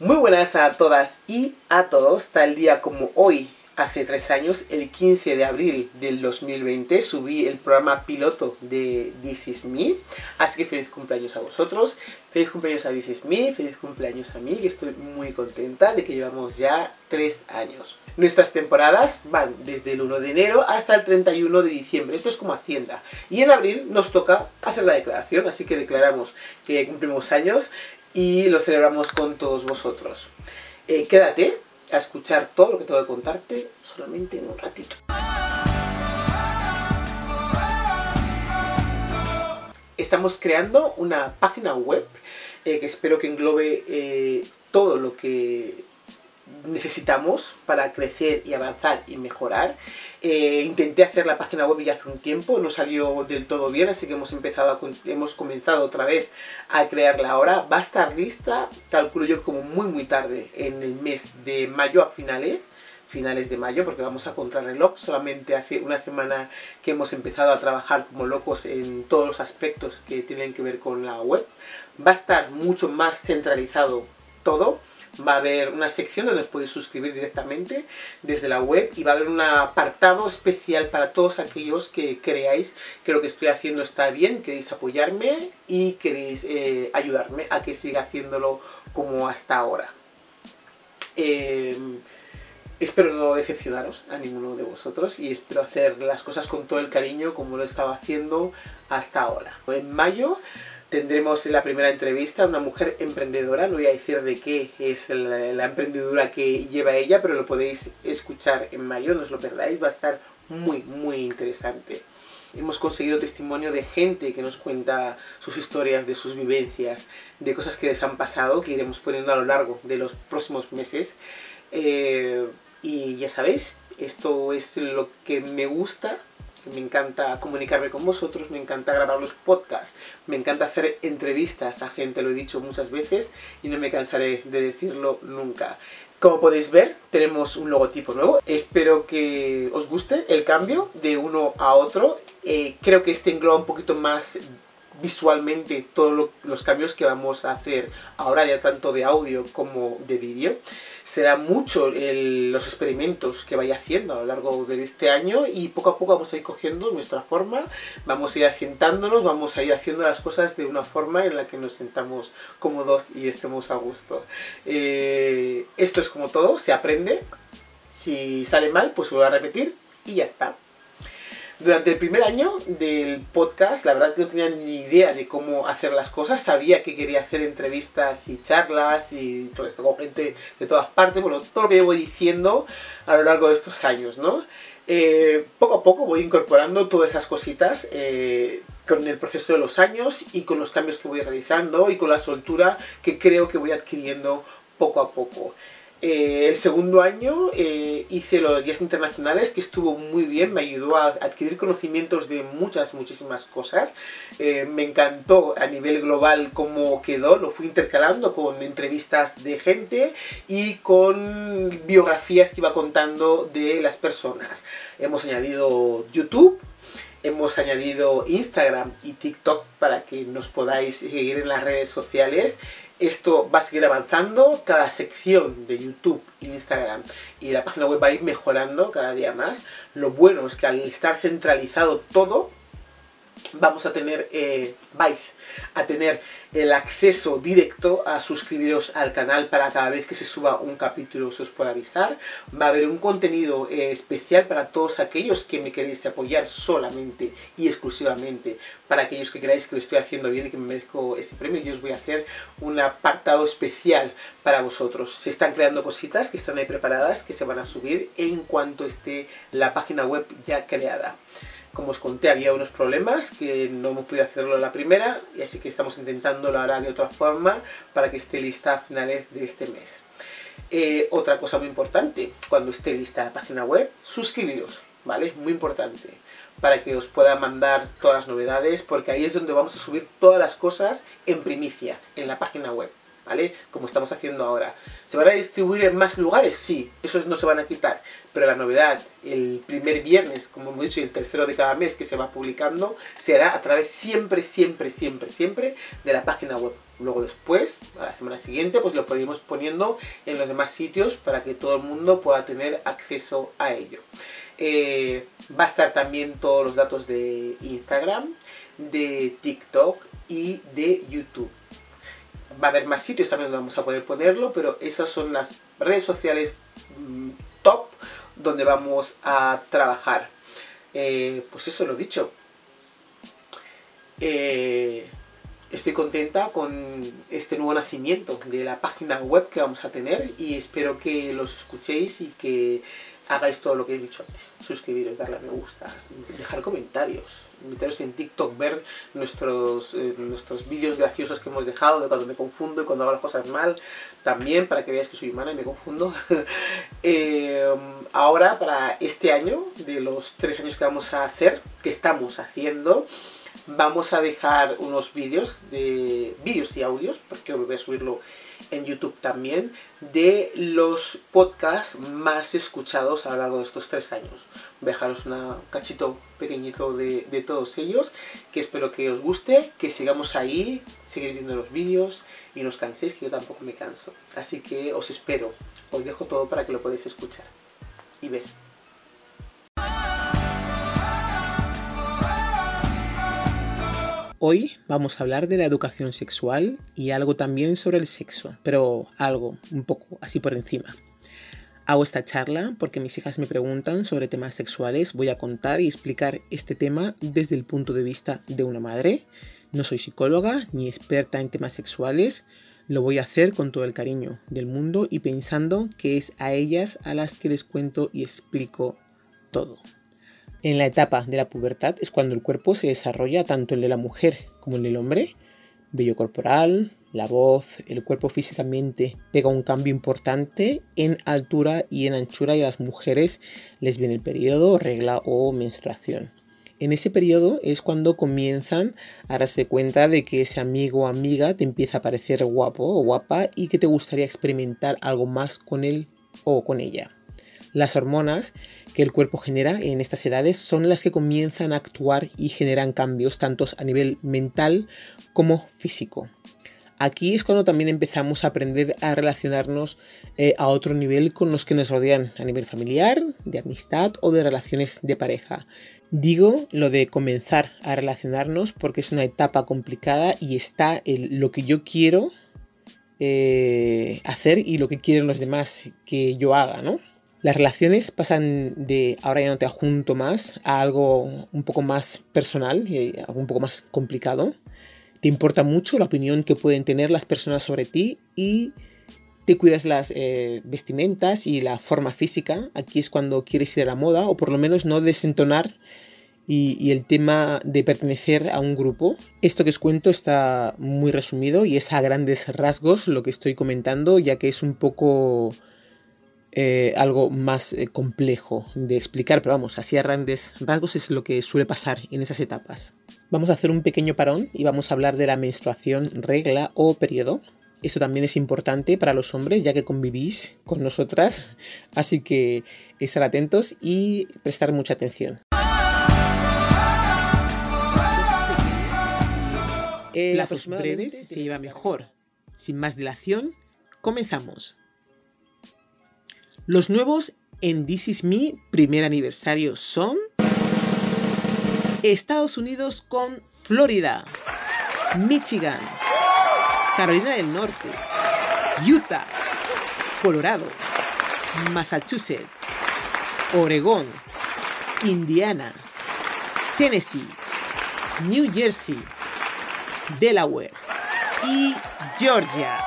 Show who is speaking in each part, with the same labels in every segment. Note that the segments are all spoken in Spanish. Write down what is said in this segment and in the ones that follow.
Speaker 1: Muy buenas a todas y a todos, tal día como hoy, hace tres años, el 15 de abril del 2020, subí el programa piloto de This Is Me, así que feliz cumpleaños a vosotros, feliz cumpleaños a This Is Me, feliz cumpleaños a mí, que estoy muy contenta de que llevamos ya tres años. Nuestras temporadas van desde el 1 de enero hasta el 31 de diciembre, esto es como Hacienda, y en abril nos toca hacer la declaración, así que declaramos que cumplimos años y lo celebramos con todos vosotros. Eh, quédate a escuchar todo lo que tengo que contarte solamente en un ratito. Estamos creando una página web eh, que espero que englobe eh, todo lo que necesitamos para crecer y avanzar y mejorar. Eh, intenté hacer la página web ya hace un tiempo, no salió del todo bien, así que hemos, empezado hemos comenzado otra vez a crearla ahora. Va a estar lista, calculo yo como muy muy tarde, en el mes de mayo a finales finales de mayo porque vamos a contrarreloj solamente hace una semana que hemos empezado a trabajar como locos en todos los aspectos que tienen que ver con la web va a estar mucho más centralizado todo va a haber una sección donde os podéis suscribir directamente desde la web y va a haber un apartado especial para todos aquellos que creáis que lo que estoy haciendo está bien, queréis apoyarme y queréis eh, ayudarme a que siga haciéndolo como hasta ahora. Em, espero no decepcionaros a ninguno de vosotros y espero hacer las cosas con todo el cariño como lo he estado haciendo hasta ahora. En mayo tendremos la primera entrevista a una mujer emprendedora, no voy a decir de qué es la, emprendedora que lleva ella, pero lo podéis escuchar en mayo, no os lo perdáis, va a estar muy, muy interesante. Hemos conseguido testimonio de gente que nos cuenta sus historias, de sus vivencias, de cosas que les han pasado, que iremos poniendo a lo largo de los próximos meses. Eh, y ya sabéis, esto es lo que me gusta me encanta comunicarme con vosotros, me encanta grabar los podcasts, me encanta hacer entrevistas a gente, lo he dicho muchas veces y no me cansaré de decirlo nunca. Como podéis ver, tenemos un logotipo nuevo. Espero que os guste el cambio de uno a otro. Eh, creo que este engloba un poquito más visualmente todos los cambios que vamos a hacer ahora ya tanto de audio como de vídeo será mucho los experimentos que vaya haciendo a lo largo de este año y poco a poco vamos a ir cogiendo nuestra forma, vamos a ir asientándonos, vamos a ir haciendo las cosas de una forma en la que nos sentamos cómodos y estemos a gusto. Eh, esto es como todo, se aprende, si sale mal pues vuelvo a repetir y ya está. Durante el primer año del podcast, la verdad que no tenía ni idea de cómo hacer las cosas. Sabía que quería hacer entrevistas y charlas y todo esto con gente de todas partes. Bueno, todo lo que llevo diciendo a lo largo de estos años, ¿no? Eh, poco a poco voy incorporando todas esas cositas eh, con el proceso de los años y con los cambios que voy realizando y con la soltura que creo que voy adquiriendo poco a poco. Eh, el segundo año eh, hice los días internacionales, que estuvo muy bien, me ayudó a adquirir conocimientos de muchas, muchísimas cosas. Eh, me encantó a nivel global cómo quedó, lo fui intercalando con entrevistas de gente y con biografías que iba contando de las personas. Hemos añadido YouTube, hemos añadido Instagram y TikTok para que nos podáis seguir en las redes sociales esto va a seguir avanzando, cada sección de YouTube, Instagram y la página web va a ir mejorando cada día más. Lo bueno es que al estar centralizado todo, vamos a tener, eh, vais a tener el acceso directo a suscribiros al canal para cada vez que se suba un capítulo se os pueda avisar. Va a haber un contenido eh, especial para todos aquellos que me queréis apoyar solamente y exclusivamente para aquellos que creáis que lo estoy haciendo bien y que me merezco este premio. Yo os voy a hacer un apartado especial para vosotros. Se están creando cositas que están ahí preparadas que se van a subir en cuanto esté la página web ya creada. Como os conté, había unos problemas que no hemos podido hacerlo la primera, y así que estamos intentando lo hará de otra forma para que esté lista a finales de este mes. Eh, otra cosa muy importante, cuando esté lista la página web, suscribiros, ¿vale? Muy importante para que os pueda mandar todas las novedades, porque ahí es donde vamos a subir todas las cosas en primicia, en la página web. Como estamos haciendo ahora. ¿Se van a distribuir en más lugares? Sí, esos no se van a quitar. Pero la novedad, el primer viernes, como hemos dicho, y el tercero de cada mes que se va publicando, se hará a través siempre, siempre, siempre, siempre de la página web.
Speaker 2: Luego después, a la semana siguiente, pues lo podremos poniendo en los demás sitios para que todo el mundo pueda tener acceso a ello. Eh, va a estar también todos los datos de Instagram, de TikTok y de YouTube. Va a haber más sitios también donde vamos a poder ponerlo, pero esas son las redes sociales mm, top donde vamos a trabajar. Eh, pues eso lo dicho. Eh, estoy contenta con este nuevo nacimiento de la página web que vamos a tener y espero que los escuchéis y que hagáis todo lo que he dicho antes. Suscribiros, darle a me gusta, dejar comentarios, meteros en TikTok, ver nuestros, eh, nuestros vídeos graciosos que hemos dejado de cuando me confundo y cuando hago las cosas mal, también para que veáis que soy humana y me confundo. Eh, ahora, para este año, de los tres años que vamos a hacer, que estamos haciendo, vamos a dejar unos vídeos de vídeos y audios, porque voy a subirlo en YouTube también, de los podcasts más escuchados a lo largo de estos tres años. Dejaros un cachito pequeñito de, de, todos ellos, que espero que os guste, que sigamos ahí, seguir viendo los vídeos y no os canséis, que yo tampoco me canso. Así que os espero, os dejo todo para que lo podáis escuchar y ver. Hoy vamos a hablar de la educación sexual y algo también sobre el sexo, pero algo, un poco así por encima. Hago esta charla porque mis hijas me preguntan sobre temas sexuales, voy a contar y explicar este tema desde el punto de vista de una madre. No soy psicóloga ni experta en temas sexuales, lo voy a hacer con todo el cariño del mundo y pensando que es a ellas a las que les cuento y explico todo. En la etapa de la pubertad es cuando el cuerpo se desarrolla tanto el de la mujer como el del hombre. Vello corporal, la voz, el cuerpo físicamente pega un cambio importante en altura y en anchura y a las mujeres les viene el periodo, regla o menstruación. En ese periodo es cuando comienzan a darse cuenta de que ese amigo o amiga te empieza a parecer guapo o guapa y que te gustaría experimentar algo más con él o con ella. Las hormonas que el cuerpo genera en estas edades son las que comienzan a actuar y generan cambios tanto a nivel mental como físico. Aquí es cuando también empezamos a aprender a relacionarnos eh, a otro nivel con los que nos rodean, a nivel familiar, de amistad o de relaciones de pareja. Digo lo de comenzar a relacionarnos porque es una etapa complicada y está el, lo que yo quiero eh, hacer y lo que quieren los demás que yo haga, ¿no? Las relaciones pasan de ahora ya no te junto más a algo un poco más personal y algo un poco más complicado. Te importa mucho la opinión que pueden tener las personas sobre ti y te cuidas las eh, vestimentas y la forma física. Aquí es cuando quieres ir a la moda o por lo menos no desentonar y, y, el tema de pertenecer a un grupo. Esto que os cuento está muy resumido y es a grandes rasgos lo que estoy comentando ya que es un poco eh, algo más eh, complejo de explicar, pero vamos, así a grandes rasgos es lo que suele pasar en esas etapas. Vamos a hacer un pequeño parón y vamos a hablar de la menstruación, regla o periodo. Eso también es importante para los hombres ya que convivís con nosotras, así que estar atentos y prestar mucha atención. Eh, Lazos breves se lleva mejor. Sin más dilación, comenzamos. Los nuevos en This Is Me primer aniversario son Estados Unidos con Florida, Michigan, Carolina del Norte, Utah, Colorado, Massachusetts, Oregón, Indiana, Tennessee, New Jersey, Delaware y Georgia.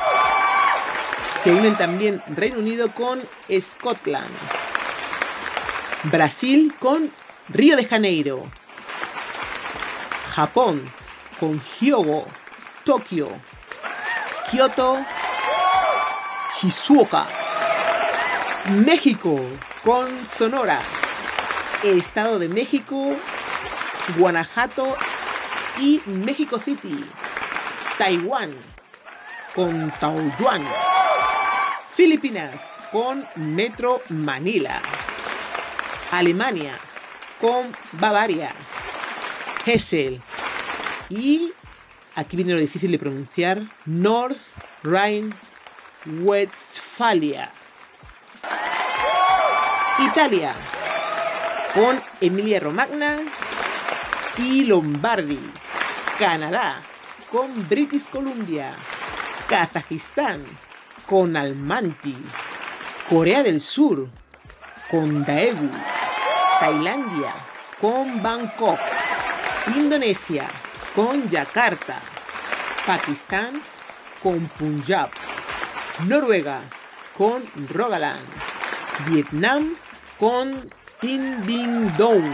Speaker 2: Se unen también Reino Unido con Scotland. Brasil con Río de Janeiro. Japón con Hyogo, Tokio, Kyoto, Shizuoka. México con Sonora. Estado de México, Guanajuato y México City. Taiwán con Taoyuan. Filipinas con Metro Manila. Alemania con Bavaria. Hessel. Y aquí viene lo difícil de pronunciar, North Rhine-Westphalia. Italia, con Emilia Romagna y Lombardi. Canadá, con British Columbia. Kazajistán, con Almanti. Corea del Sur, con Daegu. Tailandia, con Bangkok. Indonesia, con Yakarta. Pakistán, con Punjab. Noruega, con Rogaland. Vietnam, con Tin Dong.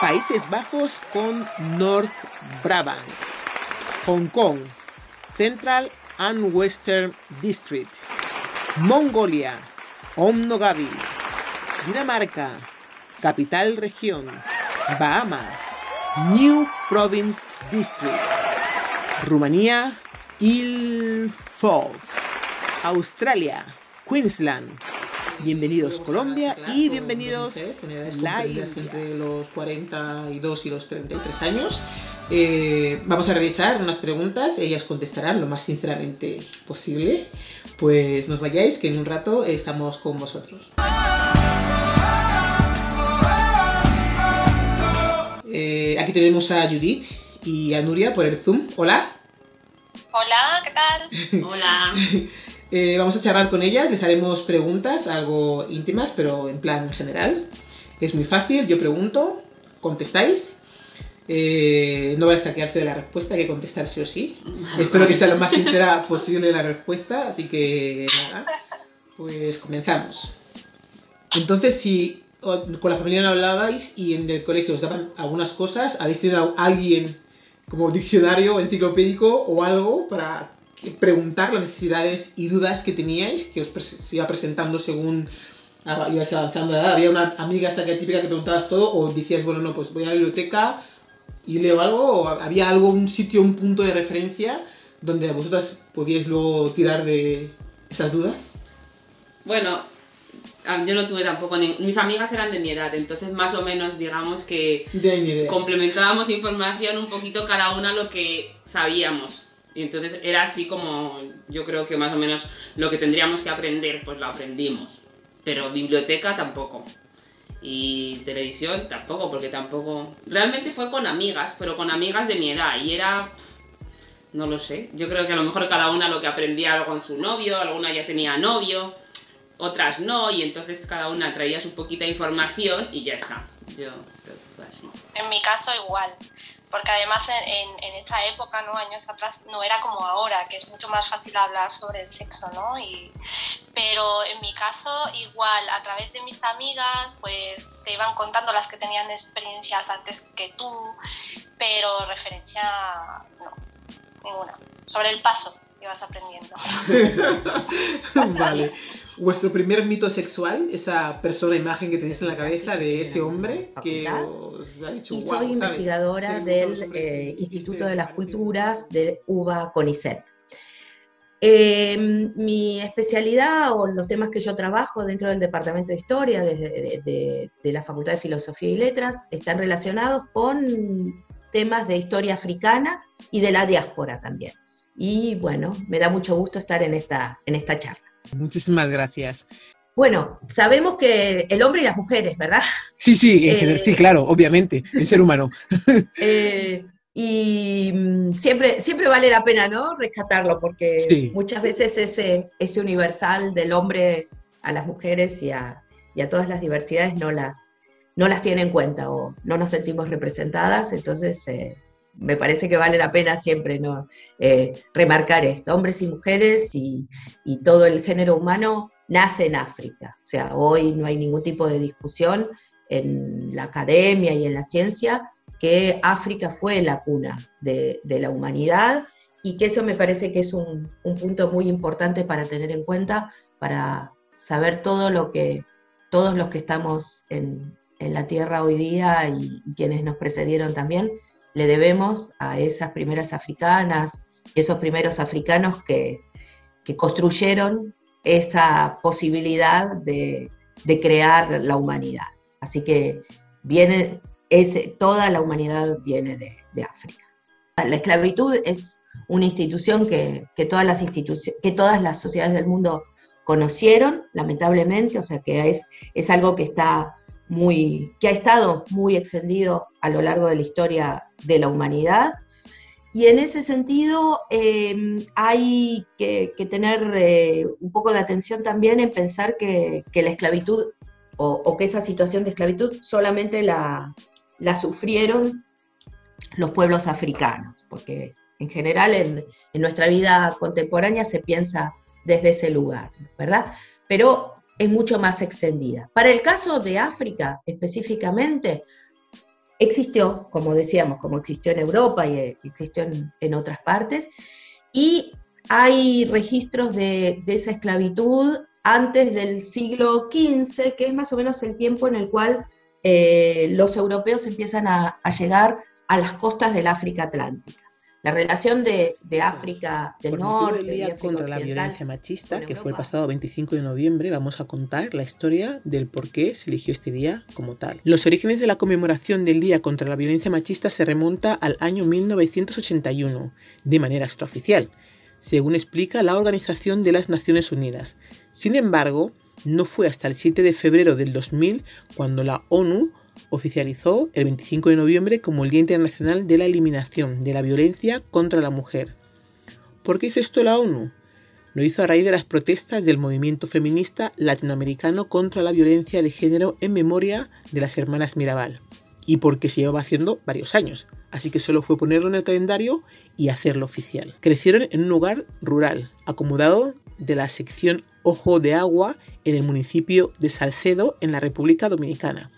Speaker 2: Países Bajos con North Brabant. Hong Kong, Central and Western District. Mongolia, Omnogabi. Dinamarca, Capital Región. Bahamas, New Province District. Rumanía, Ilfov. Australia, Queensland. Bienvenidos Colombia y bienvenidos
Speaker 1: la entre los 42 y los 33 años. Eh, vamos a realizar unas preguntas, ellas contestarán lo más sinceramente posible. Pues nos vayáis, que en un rato estamos con vosotros. Eh, aquí tenemos a Judith y a Nuria por el Zoom. Hola.
Speaker 3: Hola, ¿qué tal?
Speaker 4: Hola.
Speaker 1: Eh, vamos a charlar con ellas, les haremos preguntas, algo íntimas, pero en plan general. Es muy fácil, yo pregunto, contestáis. Eh, no vais a hackearse de la respuesta, hay que contestar sí o sí. Espero que sea lo más sincera posible la respuesta, así que nada, pues comenzamos. Entonces, si con la familia no hablabais y en el colegio os daban algunas cosas, ¿habéis tenido a alguien como diccionario enciclopédico o algo para preguntar las necesidades y dudas que teníais, que os iba presentando según ibas avanzando Había una amiga esa típica que preguntabas todo, o decías, bueno, no, pues voy a la biblioteca y leo algo, o había algo, un sitio, un punto de referencia donde vosotras podíais luego tirar de esas dudas.
Speaker 4: Bueno, yo no tuve tampoco, mis amigas eran de mi edad, entonces más o menos digamos que complementábamos información un poquito cada una lo que sabíamos. Y entonces era así como yo creo que más o menos lo que tendríamos que aprender, pues lo aprendimos. Pero biblioteca tampoco. Y televisión tampoco, porque tampoco... Realmente fue con amigas, pero con amigas de mi edad. Y era... No lo sé. Yo creo que a lo mejor cada una lo que aprendía algo con su novio, alguna ya tenía novio, otras no, y entonces cada una traía su poquita información y ya está. Yo creo que fue así.
Speaker 3: En mi caso igual porque además en, en, esa época, ¿no? años atrás, no era como ahora, que es mucho más fácil hablar sobre el sexo, ¿no? Y, pero en mi caso, igual, a través de mis amigas, pues te iban contando las que tenían experiencias antes que tú, pero referencia, no, ninguna. Sobre el paso ibas aprendiendo.
Speaker 1: vale vuestro primer mito sexual, esa persona, imagen que tenéis en la cabeza de ese hombre que os ha dicho
Speaker 5: Y soy investigadora del eh, Instituto de las Culturas de UBA CONICET. Em, mi especialidad o los temas que yo trabajo dentro del Departamento de Historia de, de, la Facultad de Filosofía y Letras están relacionados con temas de historia africana y de la diáspora también. Y bueno, me da mucho gusto estar en esta, en esta charla.
Speaker 1: Muchísimas gracias.
Speaker 5: Bueno, sabemos que el hombre y las mujeres, ¿verdad?
Speaker 1: Sí, sí, sí, eh, claro, obviamente, el ser humano.
Speaker 5: Eh, y mm, siempre, siempre vale la pena, ¿no? Rescatarlo, porque muchas veces ese, ese universal del hombre a las mujeres y a, todas las diversidades no las, no las tiene en cuenta o no nos sentimos representadas, entonces eh, me parece que vale la pena siempre ¿no? Eh, remarcar esto. Hombres y mujeres y, todo el género humano nace en África. O sea, hoy no hay ningún tipo de discusión en la academia y en la ciencia que África fue la cuna de, la humanidad y que eso me parece que es un, punto muy importante para tener en cuenta, para saber todo lo que, todos los que estamos en, la Tierra hoy día y quienes nos precedieron también, le debemos a esas primeras africanas, esos primeros africanos que, construyeron esa posibilidad de, crear la humanidad. Así que viene, ese, toda la humanidad viene de, África. La esclavitud es una institución que, todas, las que todas las sociedades del mundo conocieron, lamentablemente, o sea que es, es algo que está muy, que ha estado muy extendido a lo largo de la historia de la humanidad. Y en ese sentido em, hay que, tener eh, un poco de atención también en pensar que, la esclavitud o, que esa situación de esclavitud solamente la, la sufrieron los pueblos africanos, porque en general en, en, nuestra vida contemporánea se piensa desde ese lugar, ¿verdad? Pero es mucho más extendida. Para el caso de África específicamente, existió, como decíamos, como existió en Europa y eh, existió en, otras partes, y hay registros de, esa esclavitud antes del siglo XV, que es más o menos el tiempo en el cual eh, los europeos empiezan a llegar a las costas del África Atlántica. La relación de, África del Norte.
Speaker 2: El Día contra la Violencia Machista, que fue el pasado 25 de noviembre, vamos a contar la historia del por qué se eligió este día como tal. Los orígenes de la conmemoración del Día contra la Violencia Machista se remonta al año 1981, de manera extraoficial, según explica la Organización de las Naciones Unidas. Sin embargo, no fue hasta el 7 de febrero del 2000 cuando la ONU oficializó el 25 de noviembre como el Día Internacional de la Eliminación de la Violencia contra la Mujer. ¿Por qué hizo esto la ONU? Lo hizo a raíz de las protestas del movimiento feminista latinoamericano contra la violencia de género en memoria de las hermanas Mirabal, y porque se llevaba haciendo varios años, así que solo fue ponerlo en el calendario y hacerlo oficial. Crecieron en un lugar rural, acomodado de la sección Ojo de Agua en el municipio de Salcedo, en la República Dominicana.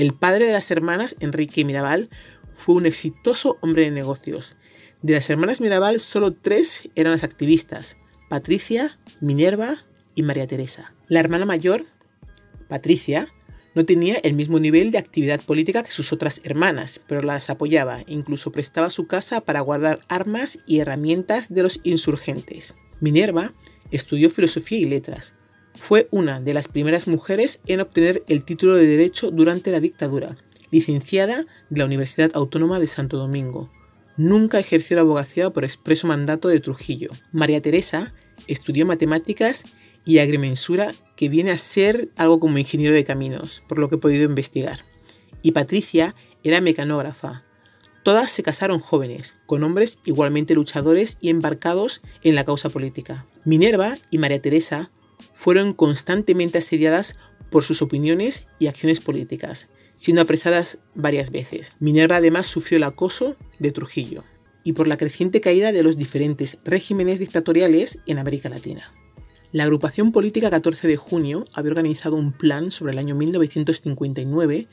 Speaker 2: El padre de las hermanas, Enrique Mirabal, fue un exitoso hombre de negocios. De las hermanas Mirabal, solo tres eran las activistas, Patricia, Minerva y María Teresa. La hermana mayor, Patricia, no tenía el mismo nivel de actividad política que sus otras hermanas, pero las apoyaba, incluso prestaba su casa para guardar armas y herramientas de los insurgentes. Minerva estudió filosofía y letras, fue una de las primeras mujeres en obtener el título de Derecho durante la dictadura, licenciada de la Universidad Autónoma de Santo Domingo. Nunca ejerció la abogacía por expreso mandato de Trujillo. María Teresa estudió matemáticas y agrimensura, que viene a ser algo como ingeniero de caminos, por lo que he podido investigar. Y Patricia era mecanógrafa. Todas se casaron jóvenes, con hombres igualmente luchadores y embarcados en la causa política. Minerva y María Teresa fueron constantemente asediadas por sus opiniones y acciones políticas, siendo apresadas varias veces. Minerva además sufrió el acoso de Trujillo y por la creciente caída de los diferentes regímenes dictatoriales en América Latina. La agrupación política 14 de junio había organizado un plan sobre el año 1959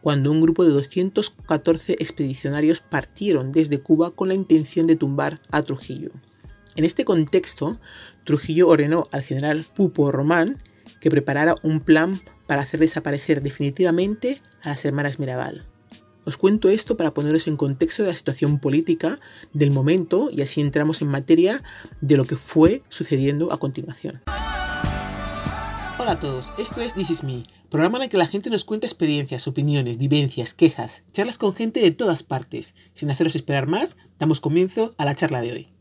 Speaker 2: cuando un grupo de 214 expedicionarios partieron desde Cuba con la intención de tumbar a Trujillo. En este contexto, Trujillo ordenó al general Pupo Román que preparara un plan para hacer desaparecer definitivamente a las hermanas Mirabal. Os cuento esto para poneros en contexto de la situación política del momento y así entramos en materia de lo que fue sucediendo a continuación. Hola a todos, esto es This Is Me, programa en el que la gente nos cuenta experiencias, opiniones, vivencias, quejas, charlas con gente de todas partes. Sin haceros esperar más, damos comienzo a la charla de hoy.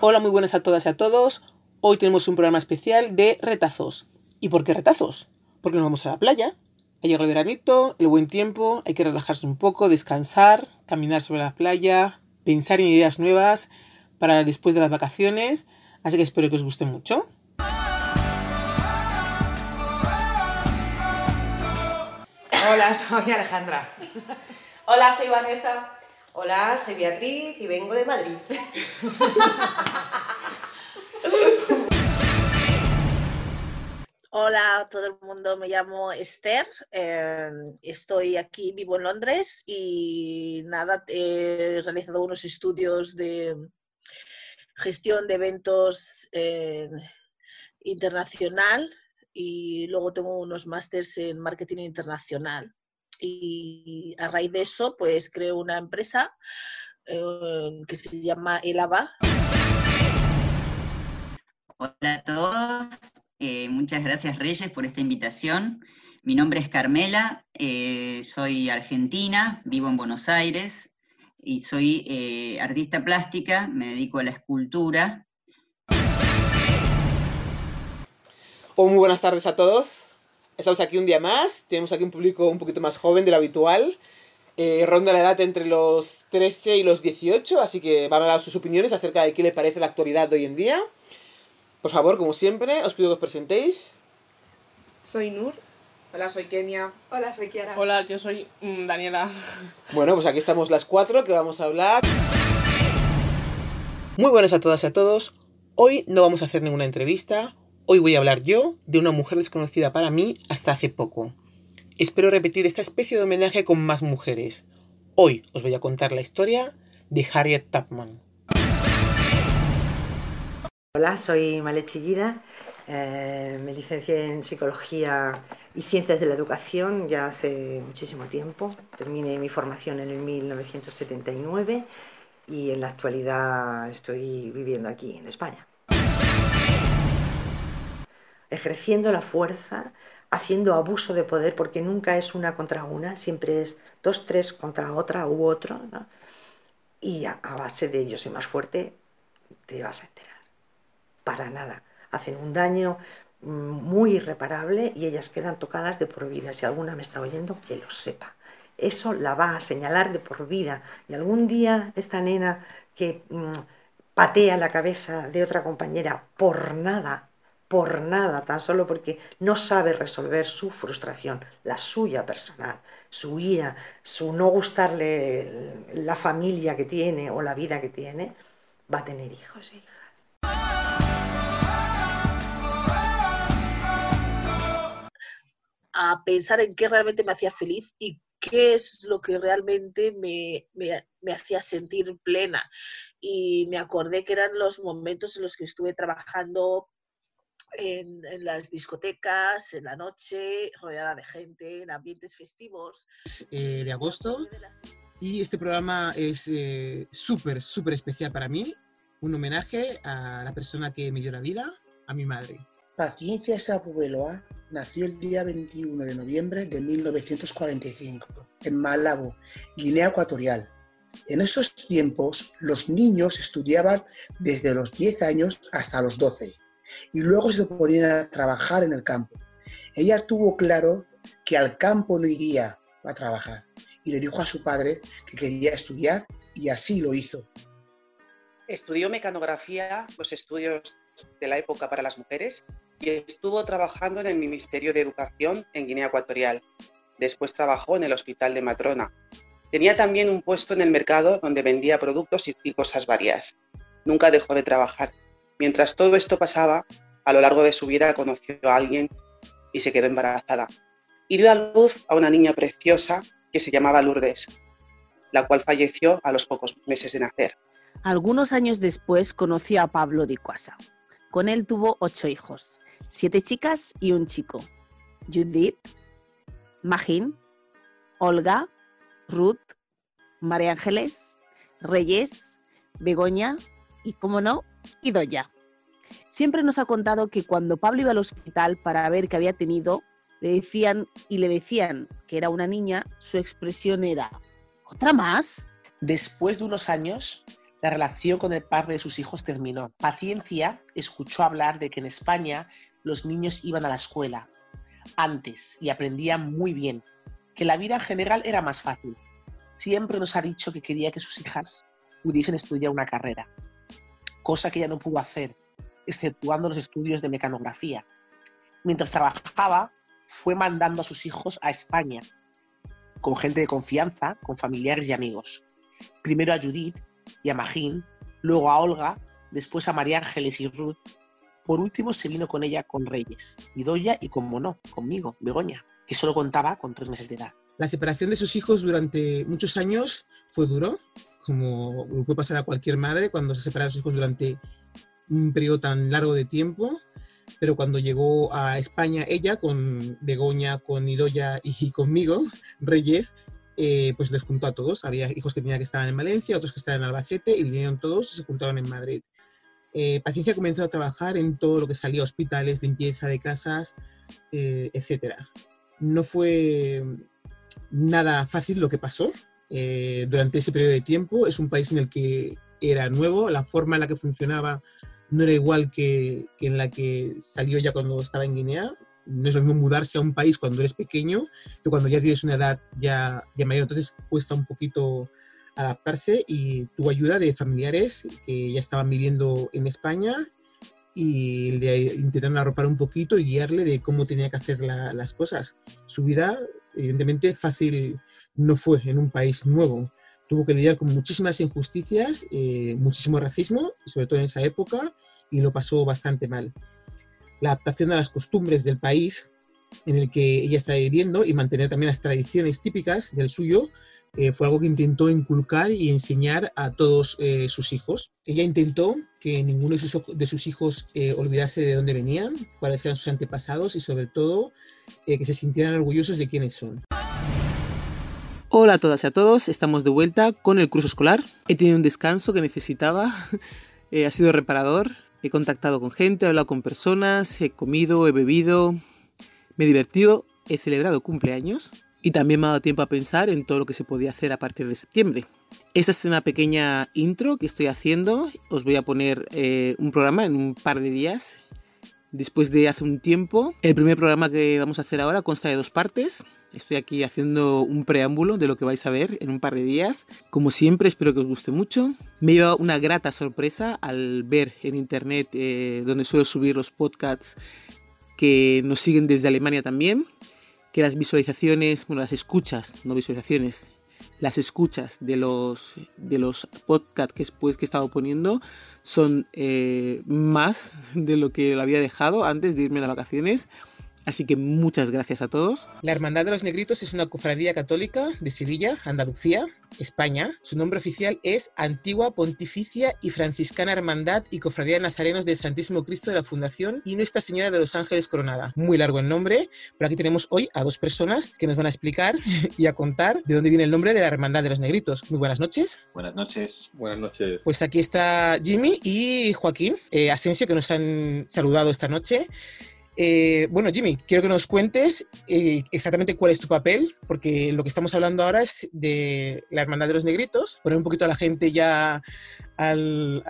Speaker 2: Hola, muy buenas a todas y a todos. Hoy tenemos un programa especial de retazos. ¿Y por qué retazos? Porque nos vamos a la playa. Ha llegado el veranito, el buen tiempo, hay que relajarse un poco, descansar, caminar sobre la playa, pensar en ideas nuevas para después de las vacaciones. Así que espero que os guste mucho.
Speaker 6: Hola, soy Alejandra.
Speaker 7: Hola, soy Vanessa.
Speaker 8: Hola, soy Beatriz y vengo de Madrid.
Speaker 7: Hola a todo el mundo, me llamo Esther, em, estoy aquí, vivo en Londres y nada, he realizado unos estudios de gestión de eventos internacional y luego tengo unos másters en marketing internacional y a raíz de eso pues creo una empresa eh, que se llama Elava.
Speaker 9: Hola a todos, eh, muchas gracias Reyes por esta invitación. Mi nombre es Carmela, eh, soy argentina, vivo en Buenos Aires y soy eh, artista plástica, me dedico a la escultura.
Speaker 2: Oh, muy buenas tardes a todos. Estamos aquí un día más, tenemos aquí un público un poquito más joven de lo habitual. Eh, ronda la edad entre los 13 y los 18, así que van a dar sus opiniones acerca de qué le parece la actualidad de hoy en día. Por favor, como siempre, os pido que os presentéis.
Speaker 10: Soy Nur,
Speaker 11: Hola, soy Kenia.
Speaker 12: Hola, soy Kiara.
Speaker 10: Hola, yo soy mm, Daniela.
Speaker 2: Bueno, pues aquí estamos las cuatro que vamos a hablar. Muy buenas a todas y a todos. Hoy no vamos a hacer ninguna entrevista. Hoy voy a hablar yo de una mujer desconocida para mí hasta hace poco. Espero repetir esta especie de homenaje con más mujeres. Hoy os voy a contar la historia de Harriet Tubman.
Speaker 13: Hola, soy Male Chillida. Eh, me licencié en psicología y Ciencias de la Educación ya hace muchísimo tiempo. Terminé mi formación en el 1979 y en la actualidad estoy viviendo aquí en España. Ejerciendo la fuerza, haciendo abuso de poder, porque nunca es una contra una, siempre es dos, tres contra otra u otro. Y a, base de yo soy más fuerte, te vas a enterar. Para nada. Hacen un daño muy irreparable y ellas quedan tocadas de por vida. Si alguna me está oyendo, que lo sepa. Eso la va a señalar de por vida. Y algún día esta nena que mm, patea la cabeza de otra compañera por nada, por nada, tan solo porque no sabe resolver su frustración, la suya personal, su ira, su no gustarle la familia que tiene o la vida que tiene, va a tener hijos e hijas.
Speaker 7: a pensar en qué realmente me hacía feliz y qué es lo que realmente me, me, hacía sentir plena. Y me acordé que eran los momentos en los que estuve trabajando en, en, las discotecas, en la noche, rodeada de gente, en ambientes festivos.
Speaker 2: Eh, de agosto y este programa es eh, súper, súper especial para mí. Un homenaje a la persona que me dio la vida, a mi madre.
Speaker 14: Paciencia Sabueloa nació el día 21 de noviembre de 1945 en Malabo, Guinea Ecuatorial. En esos tiempos los niños estudiaban desde los 10 años hasta los 12 y luego se ponían a trabajar en el campo. Ella tuvo claro que al campo no iría a trabajar y le dijo a su padre que quería estudiar y así lo hizo.
Speaker 15: Estudió mecanografía, los estudios de la época para las mujeres, y estuvo trabajando en el Ministerio de Educación en Guinea Ecuatorial. Después trabajó en el Hospital de Matrona. Tenía también un puesto en el mercado donde vendía productos y cosas varias. Nunca dejó de trabajar. Mientras todo esto pasaba, a lo largo de su vida conoció a alguien y se quedó embarazada. Y dio a luz a una niña preciosa que se llamaba Lourdes, la cual falleció a los pocos meses de nacer.
Speaker 16: Algunos años después conoció a Pablo de Cuasa. Con él tuvo ocho hijos siete chicas y un chico. Judith, Magín, Olga, Ruth, María Ángeles, Reyes, Begoña y, como no, Idoya. Siempre nos ha contado que cuando Pablo iba al hospital para ver qué había tenido, le decían y le decían que era una niña, su expresión era, ¿otra más?
Speaker 17: Después de unos años, la relación con el padre de sus hijos terminó. Paciencia escuchó hablar de que en España los niños iban a la escuela antes y aprendían muy bien, que la vida en general era más fácil. Siempre nos ha dicho que quería que sus hijas pudiesen estudiar una carrera, cosa que ella no pudo hacer, exceptuando los estudios de mecanografía. Mientras trabajaba, fue mandando a sus hijos a España, con gente de confianza, con familiares y amigos. Primero a Judith y a Magín, luego a Olga, después a María Ángeles y Ruth, por último se vino con ella con Reyes, y Doya y como no, conmigo, Begoña, que solo contaba con tres meses de edad.
Speaker 2: La separación de sus hijos durante muchos años fue duro, como puede pasar a cualquier madre cuando se separa de sus hijos durante un periodo tan largo de tiempo, pero cuando llegó a España ella con Begoña, con Idoya y conmigo, Reyes, eh, pues les juntó a todos. Había hijos que tenían que estar en Valencia, otros que estaban en Albacete y vinieron todos y se juntaron en Madrid. Eh, Paciencia comenzó a trabajar en todo lo que salía, hospitales, limpieza de casas, eh, etc.
Speaker 1: no fue nada fácil lo que pasó eh, durante ese periodo de tiempo. Es un país en el que era nuevo, la forma en la que funcionaba no era igual que, en la que salió ya cuando estaba en Guinea. No es lo mismo mudarse a un país cuando eres pequeño que cuando ya tienes una edad ya, ya mayor. Entonces cuesta un poquito adaptarse y tuvo ayuda de familiares que ya estaban viviendo en España y le intentaron arropar un poquito y guiarle de cómo tenía que hacer las cosas. Su vida, evidentemente, fácil no fue en un país nuevo tuvo que lidiar con muchísimas injusticias, eh, muchísimo racismo, sobre todo en esa época, y lo pasó bastante mal. La adaptación a las costumbres del país en el que ella estaba viviendo y mantener también las tradiciones típicas del suyo eh, fue algo que intentó inculcar y enseñar a todos eh, sus hijos. Ella intentó que ninguno de sus, de sus hijos olvidase de dónde venían, cuáles eran sus antepasados y sobre todo que se sintieran orgullosos de quiénes son.
Speaker 2: Hola a todas y a todos, estamos de vuelta con el curso escolar. He tenido un descanso que necesitaba, eh, ha sido reparador, he contactado con gente, he hablado con personas, he comido, he bebido, me he divertido, he celebrado cumpleaños y también me ha dado tiempo a pensar en todo lo que se podía hacer a partir de septiembre. Esta es una pequeña intro que estoy haciendo, os voy a poner eh, un programa en un par de días después de hace un tiempo. El primer programa que vamos a hacer ahora consta de dos partes. Estoy aquí haciendo un preámbulo de lo que vais a ver en un par de días. Como siempre, espero que os guste mucho. Me he llevado una grata sorpresa al ver en internet, eh, donde suelo subir los podcasts, que nos siguen desde Alemania también. Que las visualizaciones, bueno, las escuchas, no visualizaciones, las escuchas de los, de los podcasts que, pues, que he estado poniendo son eh, más de lo que lo había dejado antes de irme a las vacaciones. Así que muchas gracias a todos.
Speaker 1: La Hermandad de los Negritos es una cofradía católica de Sevilla, Andalucía, España. Su nombre oficial es Antigua Pontificia y Franciscana Hermandad y Cofradía de Nazarenos del Santísimo Cristo de la Fundación y Nuestra Señora de los Ángeles Coronada. Muy largo el nombre, pero aquí tenemos hoy a dos personas que nos van a explicar y a contar de dónde viene el nombre de la Hermandad de los Negritos. Muy buenas noches.
Speaker 11: Buenas noches.
Speaker 12: Buenas noches.
Speaker 1: Pues aquí está Jimmy y Joaquín eh, Asensio que nos han saludado esta noche. Eh, bueno, Jimmy, quiero que nos cuentes eh, exactamente cuál es tu papel, porque lo que estamos hablando ahora es de la Hermandad de los Negritos, poner un poquito a la gente ya al,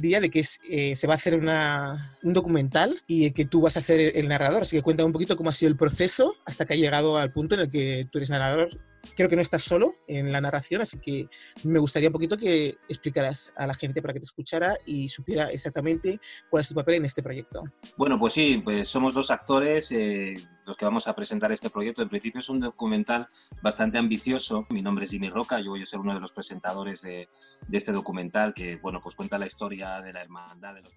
Speaker 1: día de que eh, se va a hacer un documental y que tú vas a hacer el, narrador. Así que cuéntame un poquito cómo ha sido el proceso hasta que ha llegado al punto en el que tú eres narrador creo que no estás solo en la narración, así que me gustaría un poquito que explicaras a la gente para que te escuchara y supiera exactamente cuál es tu papel en este proyecto.
Speaker 11: Bueno, pues sí, pues somos dos actores eh, los que vamos a presentar este proyecto. En principio es un documental bastante ambicioso. Mi nombre es Jimmy Roca, yo voy a ser uno de los presentadores de, de este documental que, bueno, pues cuenta la historia de la hermandad. De los...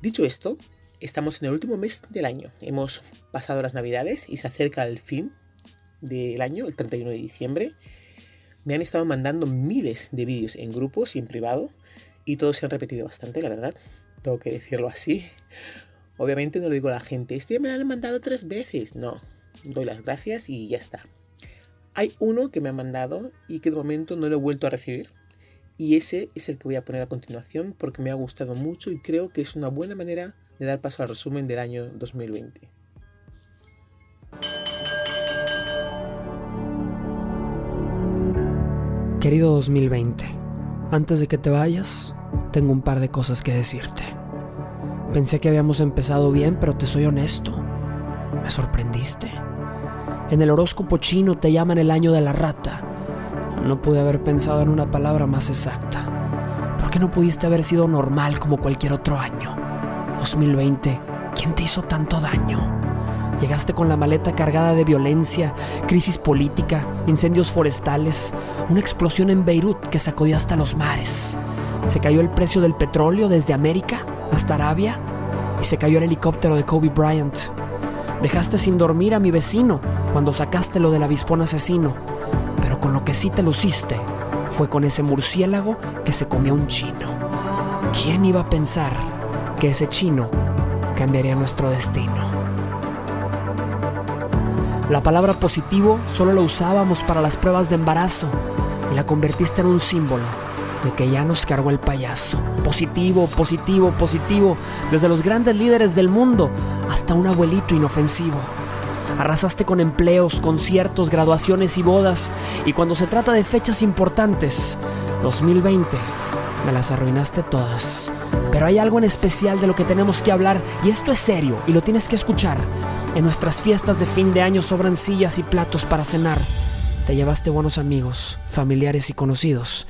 Speaker 2: Dicho esto, estamos en el último mes del año. Hemos pasado las navidades y se acerca el fin del año, el 31 de diciembre, me han estado mandando miles de vídeos en grupos y en privado y todos se han repetido bastante, la verdad. Tengo que decirlo así. Obviamente no lo digo a la gente, este me lo han mandado tres veces. No, doy las gracias y ya está. Hay uno que me ha mandado y que de momento no lo he vuelto a recibir. Y ese es el que voy a poner a continuación porque me ha gustado mucho y creo que es una buena manera de dar paso al resumen del año 2020.
Speaker 18: Querido 2020, antes de que te vayas, tengo un par de cosas que decirte. Pensé que habíamos empezado bien, pero te soy honesto. Me sorprendiste. En el horóscopo chino te llaman el año de la rata. No pude haber pensado en una palabra más exacta. ¿Por qué no pudiste haber sido normal como cualquier otro año? 2020, ¿quién te hizo tanto daño? Llegaste con la maleta cargada de violencia, crisis política, incendios forestales, una explosión en Beirut que sacudió hasta los mares. Se cayó el precio del petróleo desde América hasta Arabia y se cayó el helicóptero de Kobe Bryant. Dejaste sin dormir a mi vecino cuando sacaste lo del avispón asesino, pero con lo que sí te luciste fue con ese murciélago que se comió un chino. ¿Quién iba a pensar que ese chino cambiaría nuestro destino? La palabra positivo solo la usábamos para las pruebas de embarazo y la convertiste en un símbolo de que ya nos cargó el payaso. Positivo, positivo, positivo, desde los grandes líderes del mundo hasta un abuelito inofensivo. Arrasaste con empleos, conciertos, graduaciones y bodas. Y cuando se trata de fechas importantes, 2020, me las arruinaste todas. Pero hay algo en especial de lo que tenemos que hablar y esto es serio y lo tienes que escuchar. En nuestras fiestas de fin de año sobran sillas y platos para cenar. Te llevaste buenos amigos, familiares y conocidos.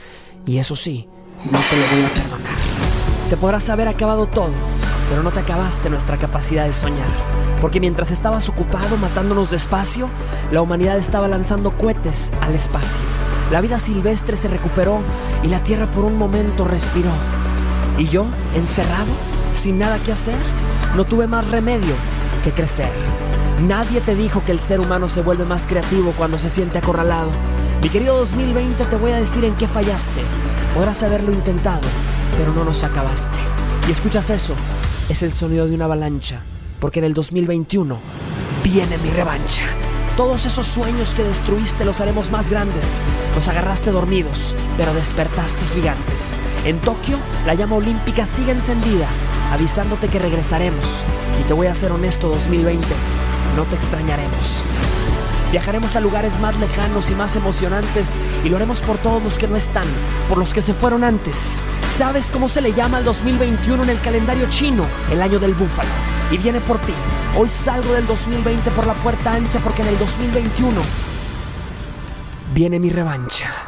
Speaker 18: Y eso sí, no te lo voy a perdonar. Te podrás haber acabado todo, pero no te acabaste nuestra capacidad de soñar. Porque mientras estabas ocupado matándonos despacio, la humanidad estaba lanzando cohetes al espacio. La vida silvestre se recuperó y la Tierra por un momento respiró. Y yo, encerrado, sin nada que hacer, no tuve más remedio crecer. Nadie te dijo que el ser humano se vuelve más creativo cuando se siente acorralado. Mi querido 2020, te voy a decir en qué fallaste. Podrás haberlo intentado, pero no nos acabaste. Y escuchas eso, es el sonido de una avalancha, porque en el 2021 viene mi revancha. Todos esos sueños que destruiste los haremos más grandes. Los agarraste dormidos, pero despertaste gigantes. En Tokio, la llama olímpica sigue encendida, avisándote que regresaremos. Y te voy a ser honesto 2020, no te extrañaremos. Viajaremos a lugares más lejanos y más emocionantes y lo haremos por todos los que no están, por los que se fueron antes. ¿Sabes cómo se le llama al 2021 en el calendario chino? El año del búfalo. Y viene por ti. Hoy salgo del 2020 por la puerta ancha porque en el 2021 viene mi revancha.